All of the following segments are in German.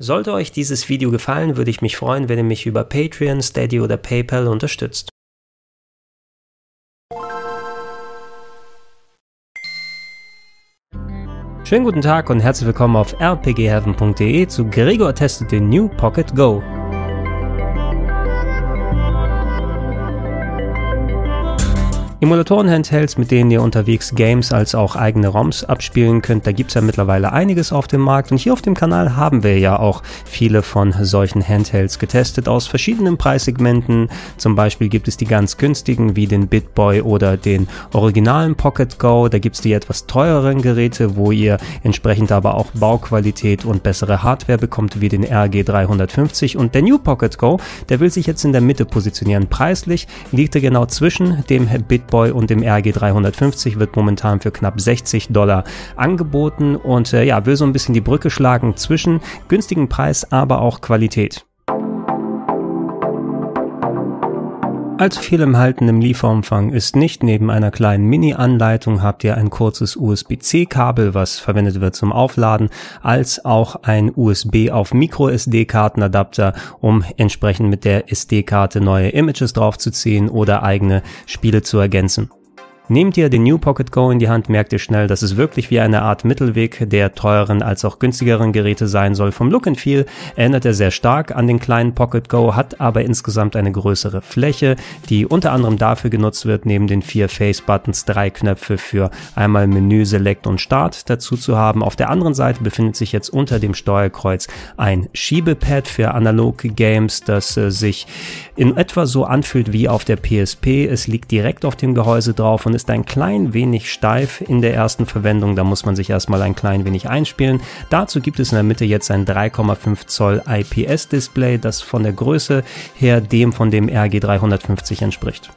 Sollte euch dieses Video gefallen, würde ich mich freuen, wenn ihr mich über Patreon, Steady oder PayPal unterstützt. Schönen guten Tag und herzlich willkommen auf rpgheaven.de zu Gregor testet den New Pocket Go. Emulatoren-Handhelds, mit denen ihr unterwegs Games als auch eigene ROMs abspielen könnt, da gibt's ja mittlerweile einiges auf dem Markt und hier auf dem Kanal haben wir ja auch viele von solchen Handhelds getestet aus verschiedenen Preissegmenten. Zum Beispiel gibt es die ganz günstigen wie den BitBoy oder den originalen Pocket Go. Da gibt's die etwas teureren Geräte, wo ihr entsprechend aber auch Bauqualität und bessere Hardware bekommt wie den RG350 und der New Pocket Go, der will sich jetzt in der Mitte positionieren. Preislich liegt er genau zwischen dem BitBoy Boy und dem RG 350 wird momentan für knapp 60 Dollar angeboten und äh, ja, will so ein bisschen die Brücke schlagen zwischen günstigen Preis, aber auch Qualität. Allzu viel im Halten im Lieferumfang ist nicht. Neben einer kleinen Mini-Anleitung habt ihr ein kurzes USB-C-Kabel, was verwendet wird zum Aufladen, als auch ein USB auf Micro-SD-Kartenadapter, um entsprechend mit der SD-Karte neue Images draufzuziehen oder eigene Spiele zu ergänzen. Nehmt ihr den New Pocket Go in die Hand, merkt ihr schnell, dass es wirklich wie eine Art Mittelweg der teuren als auch günstigeren Geräte sein soll. Vom Look and Feel erinnert er sehr stark an den kleinen Pocket Go, hat aber insgesamt eine größere Fläche, die unter anderem dafür genutzt wird, neben den vier Face Buttons drei Knöpfe für einmal Menü, Select und Start dazu zu haben. Auf der anderen Seite befindet sich jetzt unter dem Steuerkreuz ein Schiebepad für Analog Games, das äh, sich in etwa so anfühlt wie auf der PSP. Es liegt direkt auf dem Gehäuse drauf und ist ein klein wenig steif in der ersten Verwendung. Da muss man sich erstmal ein klein wenig einspielen. Dazu gibt es in der Mitte jetzt ein 3,5 Zoll IPS-Display, das von der Größe her dem von dem RG350 entspricht.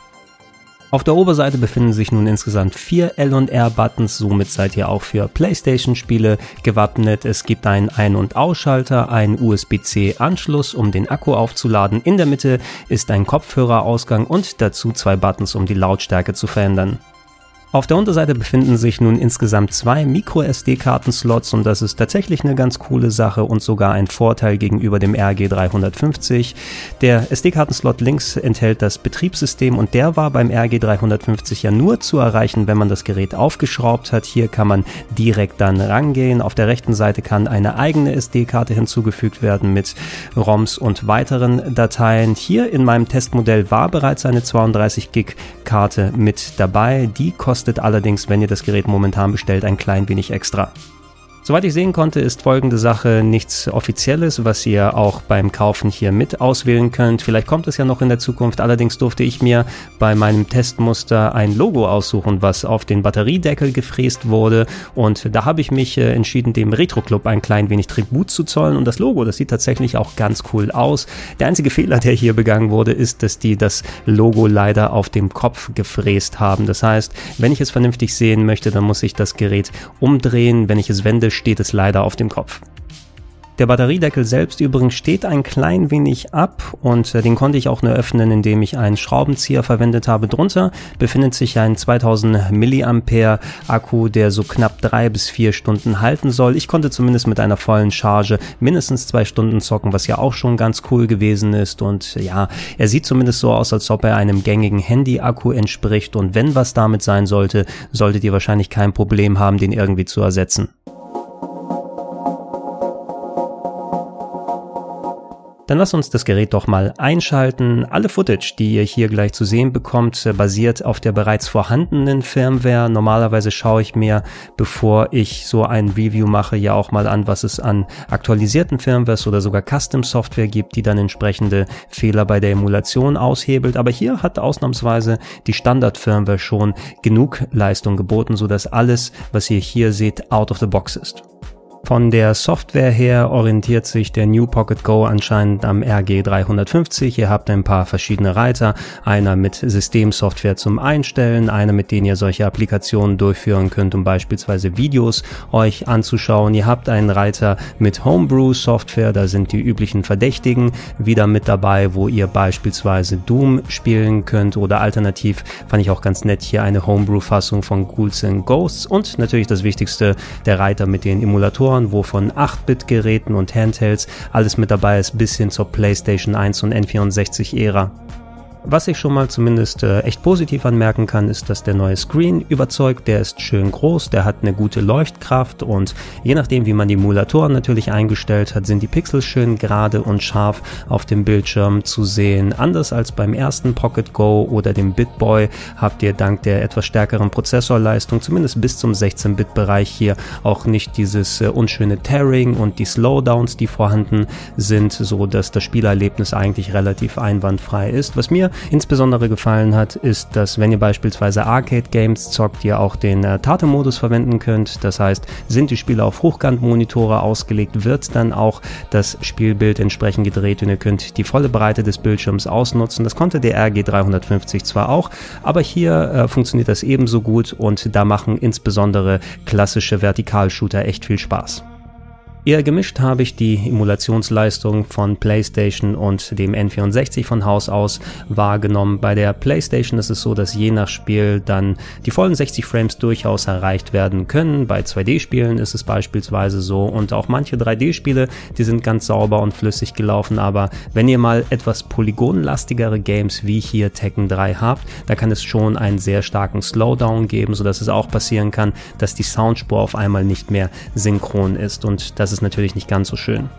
Auf der Oberseite befinden sich nun insgesamt vier L&R-Buttons, somit seid ihr auch für Playstation-Spiele gewappnet. Es gibt einen Ein- und Ausschalter, einen USB-C-Anschluss, um den Akku aufzuladen. In der Mitte ist ein Kopfhörerausgang und dazu zwei Buttons, um die Lautstärke zu verändern. Auf der Unterseite befinden sich nun insgesamt zwei Micro-SD-Karten-Slots und das ist tatsächlich eine ganz coole Sache und sogar ein Vorteil gegenüber dem RG350. Der SD-Karten-Slot links enthält das Betriebssystem und der war beim RG350 ja nur zu erreichen, wenn man das Gerät aufgeschraubt hat. Hier kann man direkt dann rangehen. Auf der rechten Seite kann eine eigene SD-Karte hinzugefügt werden mit ROMs und weiteren Dateien. Hier in meinem Testmodell war bereits eine 32 Gig Karte mit dabei. Die kostet kostet allerdings, wenn ihr das Gerät momentan bestellt, ein klein wenig extra. Soweit ich sehen konnte, ist folgende Sache nichts Offizielles, was ihr auch beim Kaufen hier mit auswählen könnt. Vielleicht kommt es ja noch in der Zukunft. Allerdings durfte ich mir bei meinem Testmuster ein Logo aussuchen, was auf den Batteriedeckel gefräst wurde. Und da habe ich mich äh, entschieden, dem Retro Club ein klein wenig Tribut zu zollen. Und das Logo, das sieht tatsächlich auch ganz cool aus. Der einzige Fehler, der hier begangen wurde, ist, dass die das Logo leider auf dem Kopf gefräst haben. Das heißt, wenn ich es vernünftig sehen möchte, dann muss ich das Gerät umdrehen. Wenn ich es wende, steht es leider auf dem Kopf. Der Batteriedeckel selbst übrigens steht ein klein wenig ab und äh, den konnte ich auch nur öffnen, indem ich einen Schraubenzieher verwendet habe. Drunter befindet sich ein 2000 mAh Akku, der so knapp drei bis vier Stunden halten soll. Ich konnte zumindest mit einer vollen Charge mindestens zwei Stunden zocken, was ja auch schon ganz cool gewesen ist. Und ja, er sieht zumindest so aus, als ob er einem gängigen Handy-Akku entspricht. Und wenn was damit sein sollte, solltet ihr wahrscheinlich kein Problem haben, den irgendwie zu ersetzen. Dann lasst uns das Gerät doch mal einschalten. Alle Footage, die ihr hier gleich zu sehen bekommt, basiert auf der bereits vorhandenen Firmware. Normalerweise schaue ich mir, bevor ich so ein Review mache, ja auch mal an, was es an aktualisierten Firmwares oder sogar Custom Software gibt, die dann entsprechende Fehler bei der Emulation aushebelt. Aber hier hat ausnahmsweise die Standard-Firmware schon genug Leistung geboten, sodass alles, was ihr hier seht, out of the box ist. Von der Software her orientiert sich der New Pocket Go anscheinend am RG350. Ihr habt ein paar verschiedene Reiter. Einer mit Systemsoftware zum Einstellen, einer mit denen ihr solche Applikationen durchführen könnt, um beispielsweise Videos euch anzuschauen. Ihr habt einen Reiter mit Homebrew Software, da sind die üblichen Verdächtigen wieder mit dabei, wo ihr beispielsweise Doom spielen könnt oder alternativ fand ich auch ganz nett hier eine Homebrew Fassung von Ghouls and Ghosts und natürlich das wichtigste, der Reiter mit den Emulatoren Emulatoren, wo von 8-Bit-Geräten und Handhelds alles mit dabei ist, bis hin zur PlayStation 1 und N64-Ära. Was ich schon mal zumindest äh, echt positiv anmerken kann, ist, dass der neue Screen überzeugt. Der ist schön groß, der hat eine gute Leuchtkraft und je nachdem, wie man die Emulatoren natürlich eingestellt hat, sind die Pixels schön gerade und scharf auf dem Bildschirm zu sehen. Anders als beim ersten Pocket Go oder dem BitBoy habt ihr dank der etwas stärkeren Prozessorleistung zumindest bis zum 16-Bit-Bereich hier auch nicht dieses äh, unschöne Tearing und die Slowdowns, die vorhanden sind, so dass das Spielerlebnis eigentlich relativ einwandfrei ist. Was mir insbesondere gefallen hat, ist, dass wenn ihr beispielsweise Arcade-Games zockt, ihr auch den äh, Tate-Modus verwenden könnt. Das heißt, sind die Spiele auf Hochkantmonitore ausgelegt, wird dann auch das Spielbild entsprechend gedreht und ihr könnt die volle Breite des Bildschirms ausnutzen. Das konnte der RG350 zwar auch, aber hier äh, funktioniert das ebenso gut und da machen insbesondere klassische Vertikalshooter echt viel Spaß. Eher gemischt habe ich die Emulationsleistung von PlayStation und dem N64 von Haus aus wahrgenommen. Bei der PlayStation ist es so, dass je nach Spiel dann die vollen 60 Frames durchaus erreicht werden können. Bei 2D-Spielen ist es beispielsweise so und auch manche 3D-Spiele, die sind ganz sauber und flüssig gelaufen. Aber wenn ihr mal etwas polygonlastigere Games wie hier Tekken 3 habt, da kann es schon einen sehr starken Slowdown geben, sodass es auch passieren kann, dass die Soundspur auf einmal nicht mehr synchron ist und das das ist natürlich nicht ganz so schön.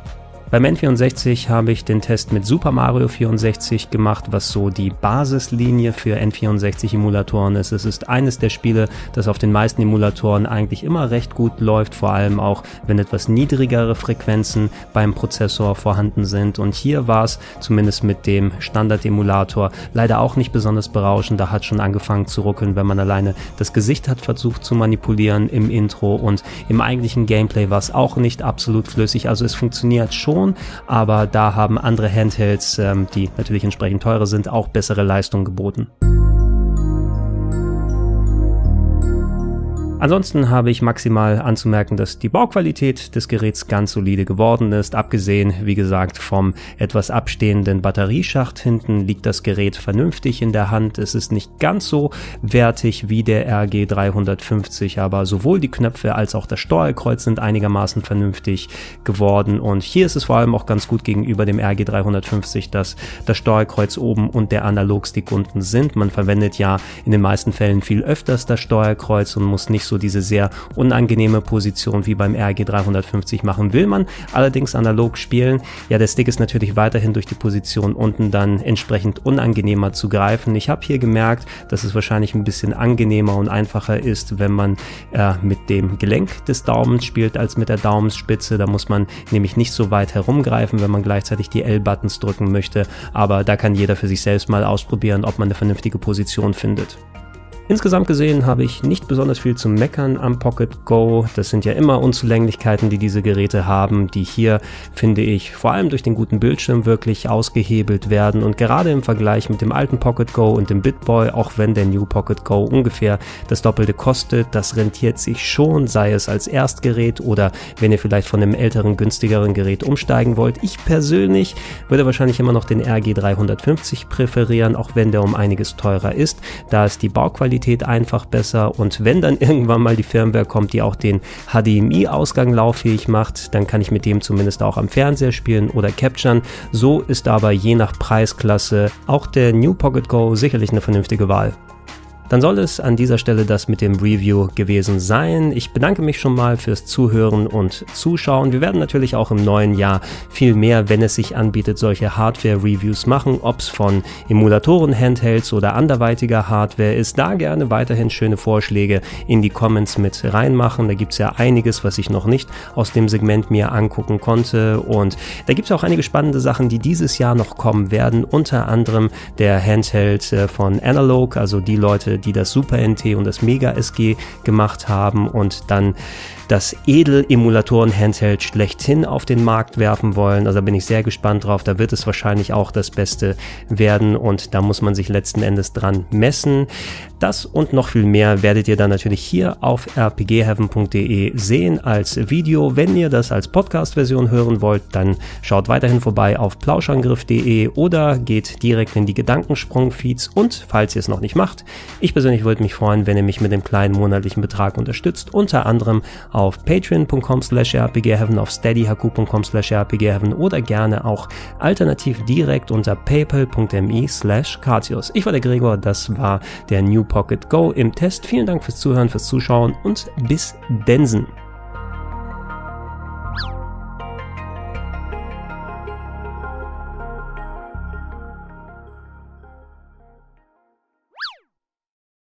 Beim N64 habe ich den Test mit Super Mario 64 gemacht, was so die Basislinie für N64-Emulatoren ist. Es ist eines der Spiele, das auf den meisten Emulatoren eigentlich immer recht gut läuft, vor allem auch, wenn etwas niedrigere Frequenzen beim Prozessor vorhanden sind. Und hier war es zumindest mit dem Standard-Emulator leider auch nicht besonders berauschend. Da hat schon angefangen zu ruckeln, wenn man alleine das Gesicht hat versucht zu manipulieren im Intro und im eigentlichen Gameplay war es auch nicht absolut flüssig. Also es funktioniert schon schon, aber da haben andere Handhelds, ähm, die natürlich entsprechend teurer sind, auch bessere Leistung geboten. Ansonsten habe ich maximal anzumerken, dass die Bauqualität des Geräts ganz solide geworden ist. Abgesehen, wie gesagt, vom etwas abstehenden Batterieschacht hinten liegt das Gerät vernünftig in der Hand. Es ist nicht ganz so wertig wie der RG350, aber sowohl die Knöpfe als auch das Steuerkreuz sind einigermaßen vernünftig geworden. Und hier ist es vor allem auch ganz gut gegenüber dem RG350, dass das Steuerkreuz oben und der Analogstick unten sind. Man verwendet ja in den meisten Fällen viel öfters das Steuerkreuz und muss nicht so diese sehr unangenehme Position wie beim RG 350 machen. Will man allerdings analog spielen, ja, der Stick ist natürlich weiterhin durch die Position unten dann entsprechend unangenehmer zu greifen. Ich habe hier gemerkt, dass es wahrscheinlich ein bisschen angenehmer und einfacher ist, wenn man äh, mit dem Gelenk des Daumens spielt als mit der Daumenspitze. Da muss man nämlich nicht so weit herumgreifen, wenn man gleichzeitig die L-Buttons drücken möchte. Aber da kann jeder für sich selbst mal ausprobieren, ob man eine vernünftige Position findet. Insgesamt gesehen habe ich nicht besonders viel zu meckern am Pocket Go. Das sind ja immer Unzulänglichkeiten, die diese Geräte haben, die hier, finde ich, vor allem durch den guten Bildschirm wirklich ausgehebelt werden. Und gerade im Vergleich mit dem alten Pocket Go und dem BitBoy, auch wenn der New Pocket Go ungefähr das Doppelte kostet, das rentiert sich schon, sei es als Erstgerät oder wenn ihr vielleicht von einem älteren, günstigeren Gerät umsteigen wollt. Ich persönlich würde wahrscheinlich immer noch den RG350 präferieren, auch wenn der um einiges teurer ist. Da ist die Bauqualität Bildqualität einfach besser und wenn dann irgendwann mal die Firmware kommt, die auch den HDMI-Ausgang lauffähig macht, dann kann ich mit dem zumindest auch am Fernseher spielen oder capturen. So ist aber je nach Preisklasse auch der New Pocket Go sicherlich eine vernünftige Wahl dann soll es an dieser Stelle das mit dem Review gewesen sein. Ich bedanke mich schon mal fürs Zuhören und Zuschauen. Wir werden natürlich auch im neuen Jahr viel mehr, wenn es sich anbietet, solche Hardware-Reviews machen, ob es von Emulatoren, Handhelds oder anderweitiger Hardware ist. Da gerne weiterhin schöne Vorschläge in die Comments mit reinmachen. Da gibt es ja einiges, was ich noch nicht aus dem Segment mir angucken konnte. Und da gibt es auch einige spannende Sachen, die dieses Jahr noch kommen werden. Unter anderem der Handheld äh, von Analog, also die Leute, die das Super NT und das Mega SG gemacht haben und dann das Edel-Emulatoren-Handheld schlechthin auf den Markt werfen wollen. Also da bin ich sehr gespannt drauf. Da wird es wahrscheinlich auch das Beste werden und da muss man sich letzten Endes dran messen. Das und noch viel mehr werdet ihr dann natürlich hier auf rpgheaven.de sehen als Video. Wenn ihr das als Podcast-Version hören wollt, dann schaut weiterhin vorbei auf plauschangriff.de oder geht direkt in die Gedankensprung-Feeds und falls ihr es noch nicht macht, ich persönlich würde mich freuen, wenn ihr mich mit dem kleinen monatlichen Betrag unterstützt, unter anderem auf auf patreon.com slash rpgheaven, auf steadyhaku.com slash rpgheaven oder gerne auch alternativ direkt unter paypal.me slash Ich war der Gregor, das war der New Pocket Go im Test. Vielen Dank fürs Zuhören, fürs Zuschauen und bis Densen.